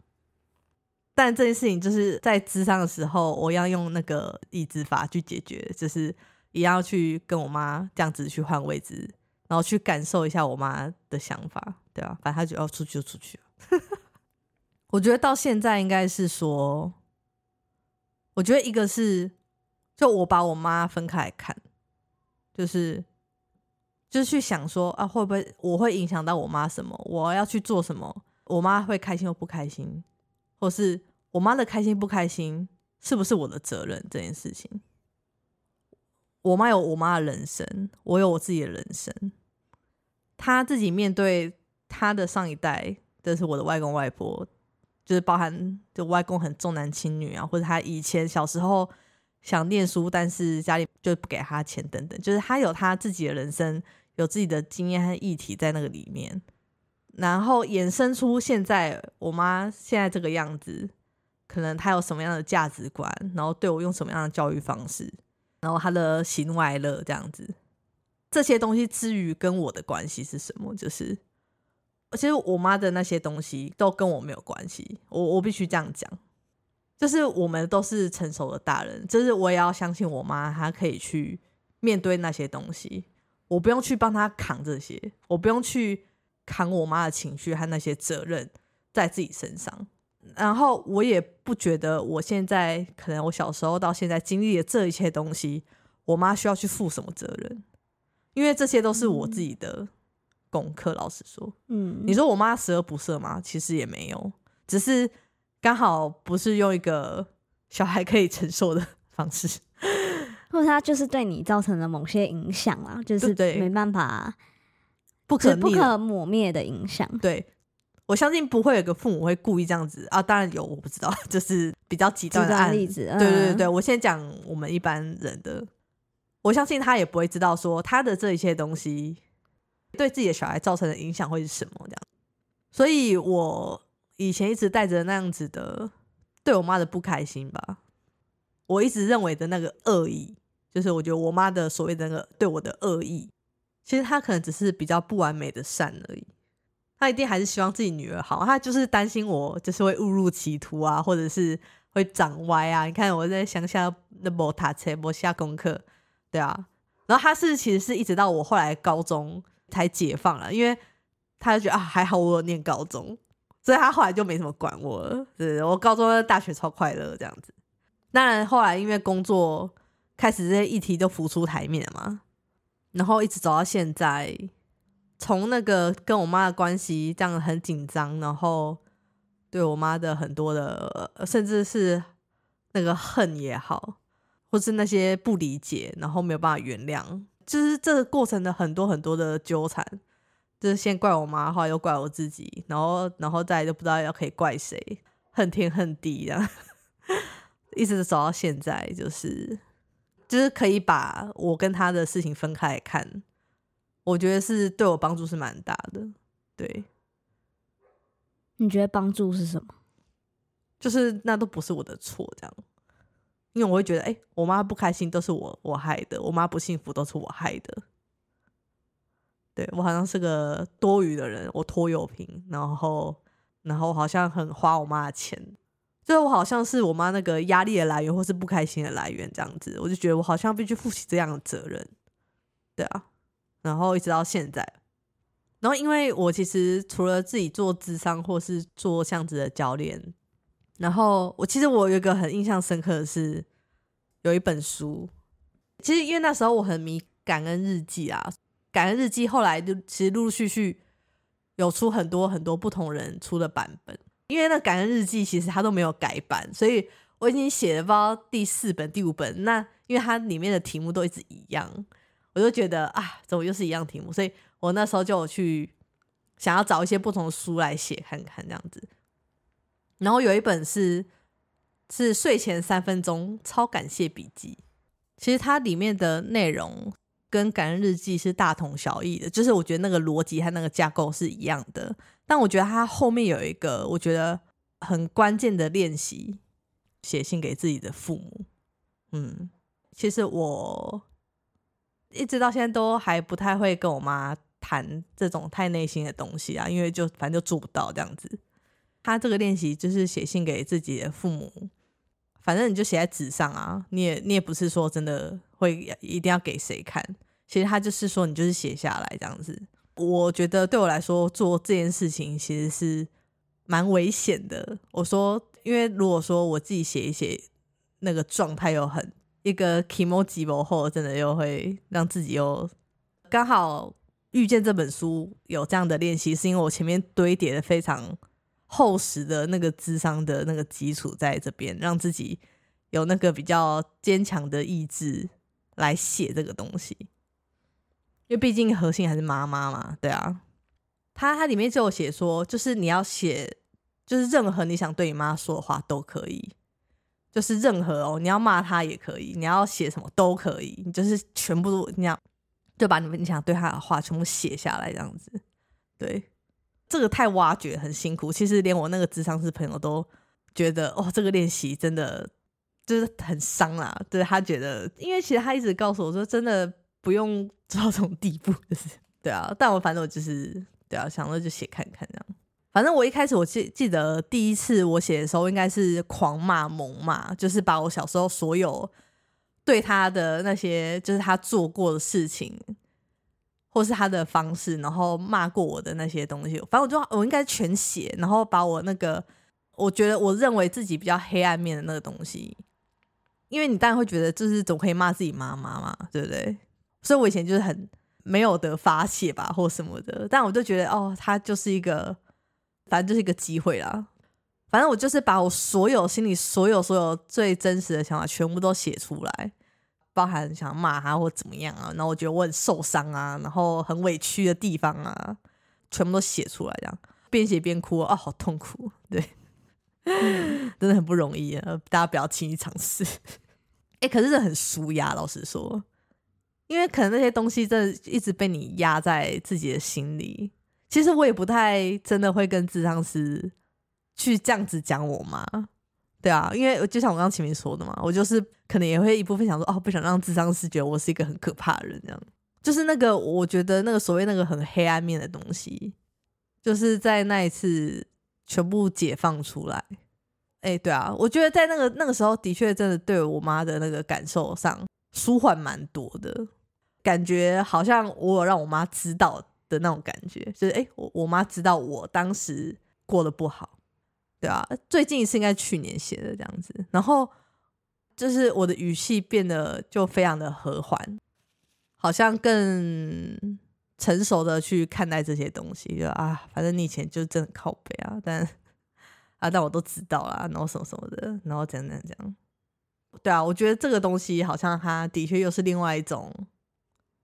但这件事情就是在智商的时候，我要用那个抑制法去解决，就是也要去跟我妈这样子去换位置，然后去感受一下我妈的想法，对啊，反正她就要出去就出去。(laughs) 我觉得到现在应该是说，我觉得一个是，就我把我妈分开来看，就是就是去想说啊，会不会我会影响到我妈什么？我要去做什么？我妈会开心或不开心？或是我妈的开心不开心，是不是我的责任？这件事情，我妈有我妈的人生，我有我自己的人生。她自己面对她的上一代，这是我的外公外婆，就是包含就外公很重男轻女啊，或者他以前小时候想念书，但是家里就不给他钱等等，就是他有他自己的人生，有自己的经验和议题在那个里面。然后衍生出现在我妈现在这个样子，可能她有什么样的价值观，然后对我用什么样的教育方式，然后她的喜怒哀乐这样子，这些东西之于跟我的关系是什么？就是其实我妈的那些东西都跟我没有关系，我我必须这样讲，就是我们都是成熟的大人，就是我也要相信我妈，她可以去面对那些东西，我不用去帮她扛这些，我不用去。扛我妈的情绪和那些责任在自己身上，然后我也不觉得我现在可能我小时候到现在经历了这一切东西，我妈需要去负什么责任，因为这些都是我自己的功课。老实说，嗯，你说我妈十恶不赦吗？其实也没有，只是刚好不是用一个小孩可以承受的方式，(laughs) 或者他就是对你造成了某些影响啊，就是对没办法。不可不可抹灭的影响。对，我相信不会有个父母会故意这样子啊。当然有，我不知道，(laughs) 就是比较极端的例子。对对对，我先讲我们一般人的，我相信他也不会知道说他的这一切东西对自己的小孩造成的影响会是什么这样。所以我以前一直带着那样子的对我妈的不开心吧，我一直认为的那个恶意，就是我觉得我妈的所谓的那个对我的恶意。其实她可能只是比较不完美的善而已，她一定还是希望自己女儿好，她就是担心我就是会误入歧途啊，或者是会长歪啊。你看我在乡下那波塔车波下功课，对啊，然后他是其实是一直到我后来高中才解放了，因为他就觉得啊还好我念高中，所以他后来就没什么管我了。对我高中大学超快乐这样子，当然后来因为工作开始这些议题都浮出台面嘛。然后一直走到现在，从那个跟我妈的关系这样很紧张，然后对我妈的很多的，甚至是那个恨也好，或是那些不理解，然后没有办法原谅，就是这个过程的很多很多的纠缠，就是先怪我妈，后来又怪我自己，然后然后再就不知道要可以怪谁，恨天恨地这样，(laughs) 一直走到现在，就是就是可以把我跟他的事情分开来看，我觉得是对我帮助是蛮大的，对。你觉得帮助是什么？就是那都不是我的错，这样，因为我会觉得，哎，我妈不开心都是我我害的，我妈不幸福都是我害的。对我好像是个多余的人，我拖油瓶，然后然后好像很花我妈的钱，就是我好像是我妈那个压力的来源，或是不开心的来源，这样子，我就觉得我好像必须负起这样的责任，对啊，然后一直到现在。然后，因为我其实除了自己做智商或是做巷子的教练，然后我其实我有一个很印象深刻的是，有一本书，其实因为那时候我很迷感恩日记啊，感恩日记后来就其实陆陆续续有出很多很多不同人出的版本，因为那感恩日记其实它都没有改版，所以我已经写了不知道第四本、第五本，那因为它里面的题目都一直一样，我就觉得啊，怎么又是一样题目，所以。我那时候就去想要找一些不同的书来写看看这样子，然后有一本是是睡前三分钟超感谢笔记，其实它里面的内容跟感恩日记是大同小异的，就是我觉得那个逻辑和那个架构是一样的，但我觉得它后面有一个我觉得很关键的练习，写信给自己的父母。嗯，其实我一直到现在都还不太会跟我妈。谈这种太内心的东西啊，因为就反正就做不到这样子。他这个练习就是写信给自己的父母，反正你就写在纸上啊，你也你也不是说真的会一定要给谁看。其实他就是说你就是写下来这样子。我觉得对我来说做这件事情其实是蛮危险的。我说，因为如果说我自己写一写，那个状态又很一个 emoji 后，真的又会让自己又刚好。遇见这本书有这样的练习，是因为我前面堆叠的非常厚实的那个智商的那个基础在这边，让自己有那个比较坚强的意志来写这个东西。因为毕竟核心还是妈妈嘛，对啊。他他里面就有写说，就是你要写，就是任何你想对你妈说的话都可以，就是任何哦，你要骂他也可以，你要写什么都可以，你就是全部都你要。就把你们你想对他的话全部写下来，这样子，对，这个太挖掘很辛苦。其实连我那个智商师朋友都觉得，哦，这个练习真的就是很伤啊。对他觉得，因为其实他一直告诉我说，真的不用做到这种地步，就是对啊。但我反正我就是对啊，想着就写看看这样。反正我一开始我记记得第一次我写的时候，应该是狂骂猛骂，就是把我小时候所有。对他的那些，就是他做过的事情，或是他的方式，然后骂过我的那些东西，反正我就我应该全写，然后把我那个我觉得我认为自己比较黑暗面的那个东西，因为你当然会觉得就是总可以骂自己妈妈嘛，对不对？所以我以前就是很没有得发泄吧，或什么的，但我就觉得哦，他就是一个，反正就是一个机会啦。反正我就是把我所有心里所有所有最真实的想法全部都写出来，包含想骂他或怎么样啊，然后我觉得我很受伤啊，然后很委屈的地方啊，全部都写出来，这样边写边哭啊，好痛苦，(laughs) 对，真的很不容易啊，大家不要轻易尝试。哎，可是这很舒压，老实说，因为可能那些东西真的一直被你压在自己的心里。其实我也不太真的会跟智商师。去这样子讲我妈，对啊，因为就像我刚刚前面说的嘛，我就是可能也会一部分想说，哦，不想让智商师觉我是一个很可怕的人，这样，就是那个我觉得那个所谓那个很黑暗面的东西，就是在那一次全部解放出来。哎，对啊，我觉得在那个那个时候的确真的对我妈的那个感受上舒缓蛮多的，感觉好像我有让我妈知道的那种感觉，就是哎，我我妈知道我当时过得不好。对啊，最近一次应该去年写的这样子，然后就是我的语气变得就非常的和缓，好像更成熟的去看待这些东西，就啊，反正你以前就真的靠背啊，但啊，但我都知道啦，然后什么什么的，然后怎样怎样，对啊，我觉得这个东西好像它的确又是另外一种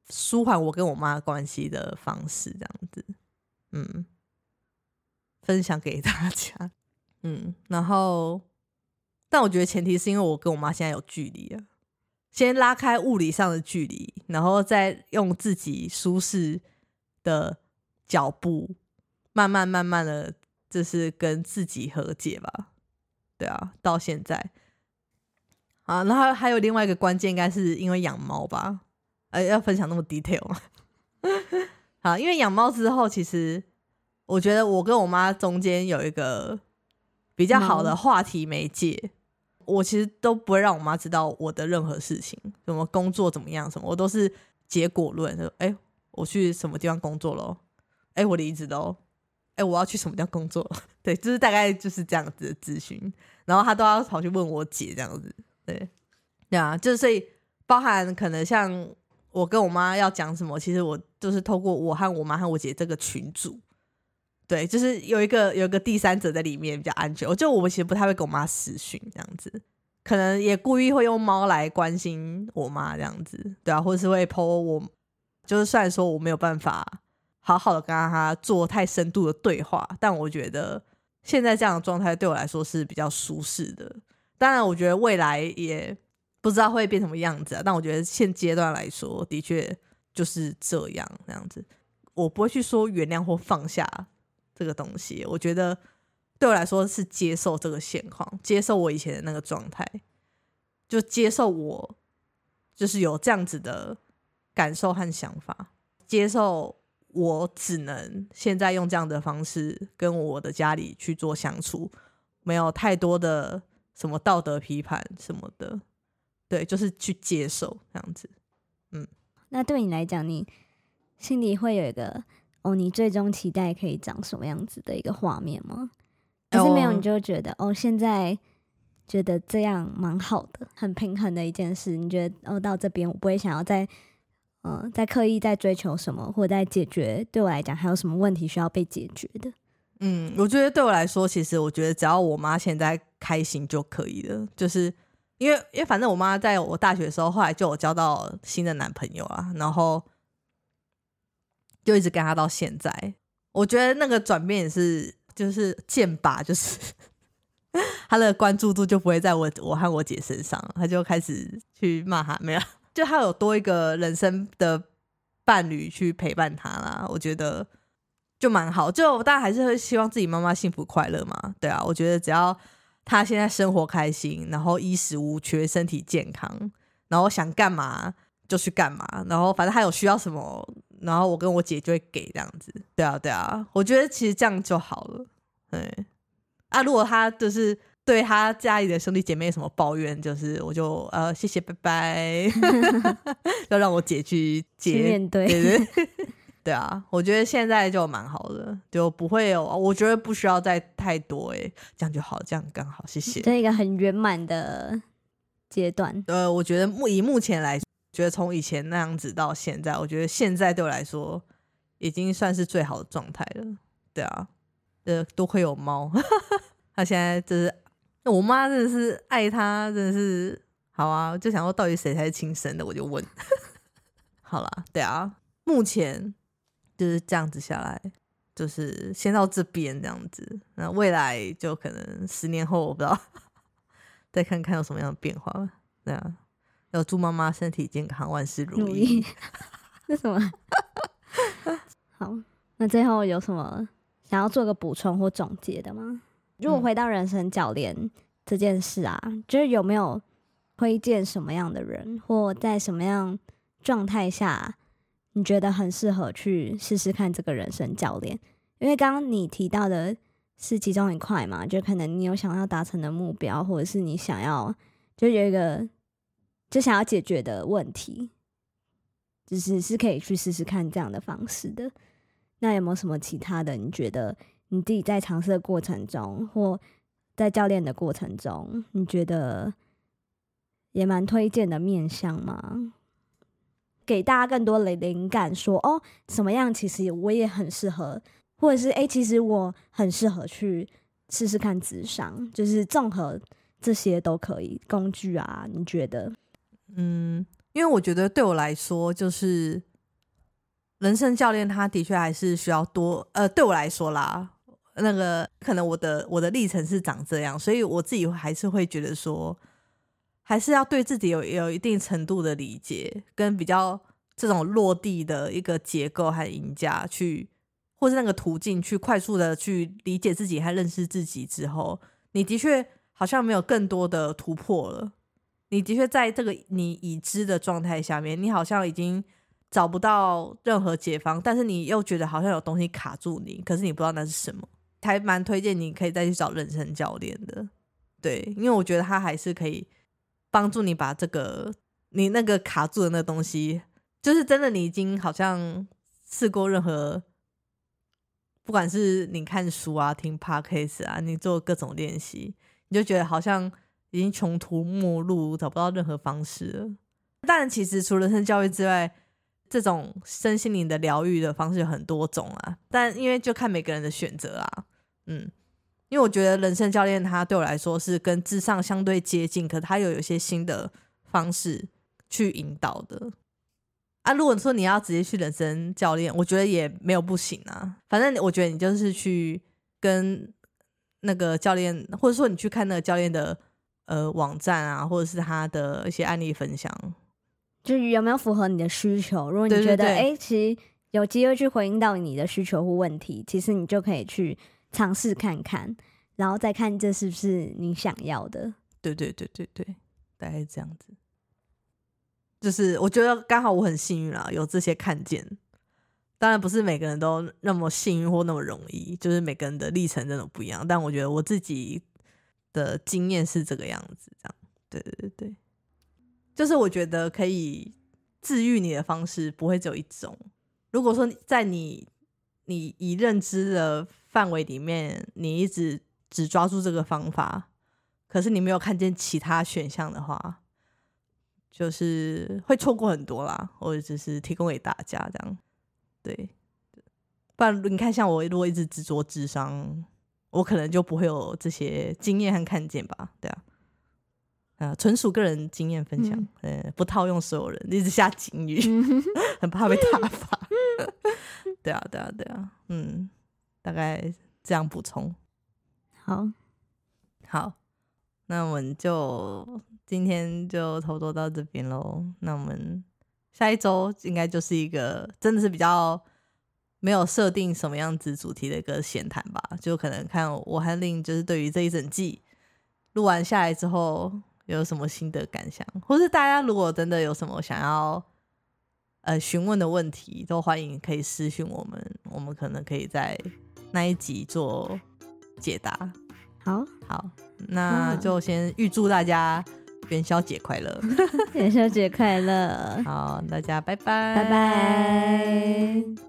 舒缓我跟我妈关系的方式，这样子，嗯，分享给大家，嗯，然后，但我觉得前提是因为我跟我妈现在有距离了，先拉开物理上的距离，然后再用自己舒适的脚步，慢慢慢慢的，就是跟自己和解吧，对啊，到现在。啊，然后还有另外一个关键，应该是因为养猫吧？呃，要分享那么 detail 吗？(laughs) 好，因为养猫之后，其实我觉得我跟我妈中间有一个比较好的话题媒介。我其实都不会让我妈知道我的任何事情，什么工作怎么样，什么我都是结果论。说，哎，我去什么地方工作喽？哎，我离职喽？哎，我要去什么地方工作？对，就是大概就是这样子的咨询，然后他都要跑去问我姐这样子。对，对啊，就是所以包含可能像我跟我妈要讲什么，其实我就是透过我和我妈和我姐这个群组，对，就是有一个有一个第三者在里面比较安全。我就我们其实不太会跟我妈私讯这样子，可能也故意会用猫来关心我妈这样子，对啊，或者是会剖我，就是虽然说我没有办法好好的跟她做太深度的对话，但我觉得现在这样的状态对我来说是比较舒适的。当然，我觉得未来也不知道会变什么样子啊。但我觉得现阶段来说，的确就是这样这样子。我不会去说原谅或放下这个东西。我觉得对我来说是接受这个现况，接受我以前的那个状态，就接受我就是有这样子的感受和想法，接受我只能现在用这样的方式跟我的家里去做相处，没有太多的。什么道德批判什么的，对，就是去接受这样子。嗯，那对你来讲，你心里会有一个哦，你最终期待可以长什么样子的一个画面吗？可是没有，你就觉得哦，现在觉得这样蛮好的，很平衡的一件事。你觉得哦，到这边我不会想要再嗯，再刻意再追求什么，或者在解决对我来讲还有什么问题需要被解决的。嗯，我觉得对我来说，其实我觉得只要我妈现在开心就可以了。就是因为，因为反正我妈在我大学的时候，后来就有交到新的男朋友啊，然后就一直跟他到现在。我觉得那个转变也是，就是剑拔，就是 (laughs) 他的关注度就不会在我我和我姐身上，他就开始去骂他，没有，就他有多一个人生的伴侣去陪伴他啦。我觉得。就蛮好，就大家还是会希望自己妈妈幸福快乐嘛，对啊，我觉得只要她现在生活开心，然后衣食无缺，身体健康，然后想干嘛就去干嘛，然后反正他有需要什么，然后我跟我姐就会给这样子，对啊，对啊，我觉得其实这样就好了，对啊，如果他就是对他家里的兄弟姐妹有什么抱怨，就是我就呃谢谢拜拜，(laughs) 要让我姐去接面对。(laughs) 对啊，我觉得现在就蛮好的，就不会有，我觉得不需要再太多，哎，这样就好，这样刚好，谢谢。这一个很圆满的阶段。呃，我觉得目以目前来，觉得从以前那样子到现在，我觉得现在对我来说已经算是最好的状态了。对啊，呃，多亏有猫，(laughs) 他现在就是，我妈真的是爱他，真的是好啊，就想说到底谁才是亲生的，我就问。(laughs) 好了，对啊，目前。就是这样子下来，就是先到这边这样子。那未来就可能十年后，我不知道，(laughs) 再看看有什么样的变化。对啊，要祝妈妈身体健康，万事如意。那 (laughs) 什么？(laughs) 好，那最后有什么想要做个补充或总结的吗？如果回到人生教练这件事啊，就是有没有推荐什么样的人，或在什么样状态下？你觉得很适合去试试看这个人生教练，因为刚刚你提到的是其中一块嘛，就可能你有想要达成的目标，或者是你想要就有一个就想要解决的问题，就是是可以去试试看这样的方式的。那有没有什么其他的？你觉得你自己在尝试的过程中，或在教练的过程中，你觉得也蛮推荐的面向吗？给大家更多的灵感，说哦，什么样其实我也很适合，或者是哎，其实我很适合去试试看智商，就是综合这些都可以工具啊？你觉得？嗯，因为我觉得对我来说，就是人生教练，他的确还是需要多呃，对我来说啦，那个可能我的我的历程是长这样，所以我自己还是会觉得说，还是要对自己有有一定程度的理解，跟比较这种落地的一个结构和赢家去，或是那个途径去快速的去理解自己和认识自己之后，你的确好像没有更多的突破了。你的确在这个你已知的状态下面，你好像已经找不到任何解方，但是你又觉得好像有东西卡住你，可是你不知道那是什么，还蛮推荐你可以再去找人生教练的，对，因为我觉得他还是可以帮助你把这个你那个卡住的那个东西，就是真的你已经好像试过任何，不管是你看书啊、听 podcast 啊，你做各种练习，你就觉得好像。已经穷途末路，找不到任何方式了。但其实除了人生教育之外，这种身心灵的疗愈的方式有很多种啊。但因为就看每个人的选择啦，嗯，因为我觉得人生教练他对我来说是跟智上相对接近，可他又有一些新的方式去引导的。啊，如果说你要直接去人生教练，我觉得也没有不行啊。反正我觉得你就是去跟那个教练，或者说你去看那个教练的。呃，网站啊，或者是他的一些案例分享，就有没有符合你的需求？如果你觉得哎，其实有机会去回应到你的需求或问题，其实你就可以去尝试看看，然后再看这是不是你想要的。对对对对对，大概是这样子。就是我觉得刚好我很幸运啦，有这些看见。当然不是每个人都那么幸运或那么容易，就是每个人的历程真的不一样。但我觉得我自己。的经验是这个样子，这样，对对对，就是我觉得可以治愈你的方式不会只有一种。如果说在你你以认知的范围里面，你一直只抓住这个方法，可是你没有看见其他选项的话，就是会错过很多啦。我只是提供给大家这样，对，不然你看，像我如果一直执着智商。我可能就不会有这些经验和看见吧，对啊，啊，纯属个人经验分享，呃，不套用所有人，一直下警语，(laughs) 很怕被打发。(laughs) 对啊，对啊，对啊，嗯，大概这样补充。好，好，那我们就今天就差不多到这边喽。那我们下一周应该就是一个真的是比较。没有设定什么样子主题的一个闲谈吧，就可能看我和令就是对于这一整季录完下来之后有什么新的感想，或是大家如果真的有什么想要呃询问的问题，都欢迎可以私讯我们，我们可能可以在那一集做解答。好，好，那就先预祝大家元宵节快乐，(laughs) 元宵节快乐，好，大家拜拜，拜拜。